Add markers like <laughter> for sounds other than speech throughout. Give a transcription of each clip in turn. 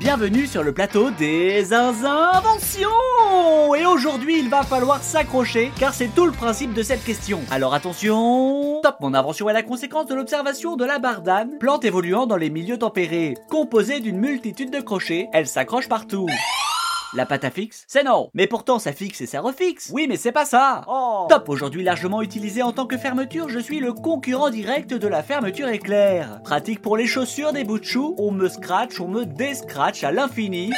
Bienvenue sur le plateau des inventions Et aujourd'hui, il va falloir s'accrocher, car c'est tout le principe de cette question. Alors attention Top Mon invention est la conséquence de l'observation de la bardane, plante évoluant dans les milieux tempérés. Composée d'une multitude de crochets, elle s'accroche partout. La pâte à fixe C'est non. Mais pourtant ça fixe et ça refixe. Oui mais c'est pas ça. Oh. Top Aujourd'hui largement utilisé en tant que fermeture, je suis le concurrent direct de la fermeture éclair. Pratique pour les chaussures des bouts de chou, on me scratch, on me déscratch à l'infini.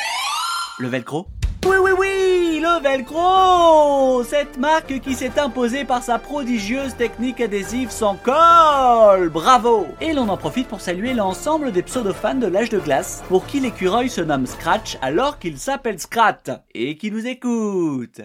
Le velcro? Oui, oui, oui, le velcro Cette marque qui s'est imposée par sa prodigieuse technique adhésive sans colle Bravo Et l'on en profite pour saluer l'ensemble des pseudo-fans de l'âge de glace, pour qui l'écureuil se nomme Scratch alors qu'il s'appelle Scrat, et qui nous écoute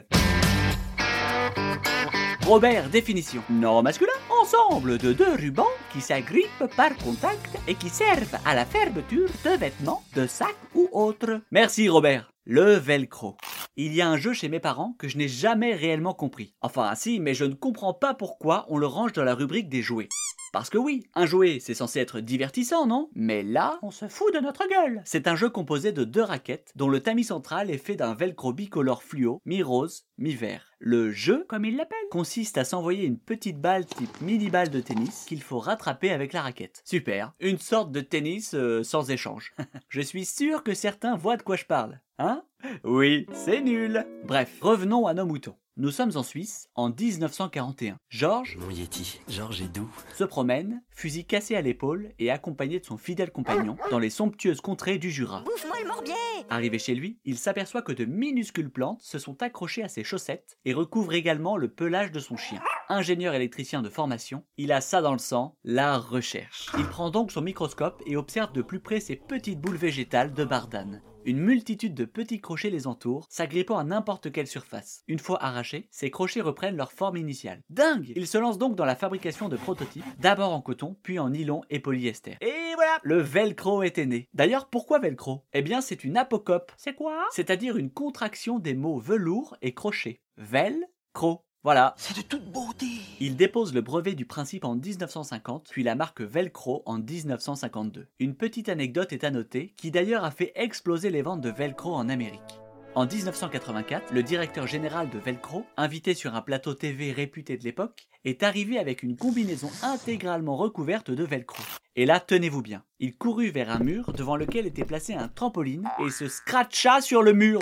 Robert, définition. Non masculin, ensemble de deux rubans qui s'agrippent par contact et qui servent à la fermeture de vêtements, de sacs ou autres. Merci Robert. Le velcro. Il y a un jeu chez mes parents que je n'ai jamais réellement compris. Enfin, si, mais je ne comprends pas pourquoi on le range dans la rubrique des jouets. Parce que oui, un jouet, c'est censé être divertissant, non? Mais là, on se fout de notre gueule C'est un jeu composé de deux raquettes, dont le tamis central est fait d'un velcro bicolore fluo, mi-rose, mi-vert. Le jeu, comme il l'appelle, consiste à s'envoyer une petite balle type mini-balle de tennis qu'il faut rattraper avec la raquette. Super, une sorte de tennis euh, sans échange. <laughs> je suis sûr que certains voient de quoi je parle. Hein? Oui, c'est nul Bref, revenons à nos moutons. Nous sommes en Suisse en 1941. Georges, Mon Yeti, Georges est doux. se promène, fusil cassé à l'épaule et accompagné de son fidèle compagnon dans les somptueuses contrées du Jura. Bouffe-moi le morbier Arrivé chez lui, il s'aperçoit que de minuscules plantes se sont accrochées à ses chaussettes et recouvrent également le pelage de son chien. Ingénieur électricien de formation, il a ça dans le sang, la recherche. Il prend donc son microscope et observe de plus près ces petites boules végétales de bardane. Une multitude de petits crochets les entourent, s'agrippant à n'importe quelle surface. Une fois arrachés, ces crochets reprennent leur forme initiale. Dingue Il se lance donc dans la fabrication de prototypes, d'abord en coton, puis en nylon et polyester. Et voilà Le velcro était né. D'ailleurs, pourquoi velcro? Eh bien, c'est une apocope. C'est quoi? C'est-à-dire une contraction des mots velours et crochet. Vel-cro. Voilà. C'est de toute beauté. Il dépose le brevet du principe en 1950, puis la marque Velcro en 1952. Une petite anecdote est à noter, qui d'ailleurs a fait exploser les ventes de Velcro en Amérique. En 1984, le directeur général de Velcro, invité sur un plateau TV réputé de l'époque, est arrivé avec une combinaison intégralement recouverte de Velcro. Et là, tenez-vous bien, il courut vers un mur devant lequel était placé un trampoline et se scratcha sur le mur.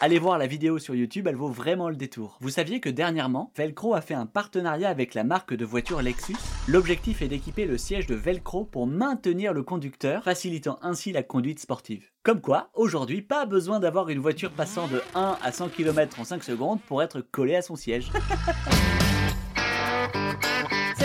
Allez voir la vidéo sur YouTube, elle vaut vraiment le détour. Vous saviez que dernièrement, Velcro a fait un partenariat avec la marque de voiture Lexus L'objectif est d'équiper le siège de Velcro pour maintenir le conducteur, facilitant ainsi la conduite sportive. Comme quoi, aujourd'hui, pas besoin d'avoir une voiture passant de 1 à 100 km en 5 secondes pour être collé à son siège. <laughs>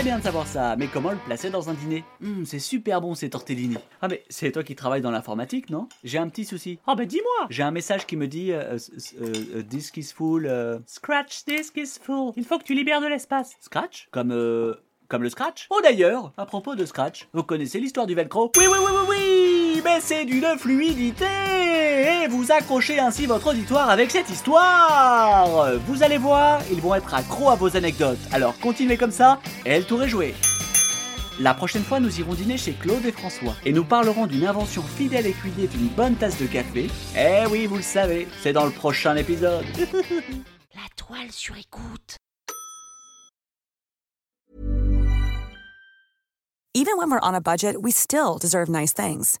C'est bien de savoir ça, mais comment le placer dans un dîner? Hum, C'est super bon ces tortellini. Ah mais c'est toi qui travailles dans l'informatique, non? J'ai un petit souci. Ah bah dis-moi J'ai un message qui me dit euh, euh, euh, Disk is full. euh, Scratch disk is full. Il faut que tu libères de l'espace. Scratch? Comme euh, comme le Scratch? Oh d'ailleurs, à propos de Scratch, vous connaissez l'histoire du velcro? Oui, oui, oui, oui, oui Mais c'est d'une fluidité Et vous accrochez ainsi votre auditoire avec cette histoire Vous allez voir, ils vont être accros à vos anecdotes. Alors continuez comme ça, et le tour est joué la prochaine fois, nous irons dîner chez Claude et François et nous parlerons d'une invention fidèle et cuillée d'une bonne tasse de café. Eh oui, vous le savez, c'est dans le prochain épisode. <laughs> La toile sur écoute. Even when we're on a budget, we still deserve nice things.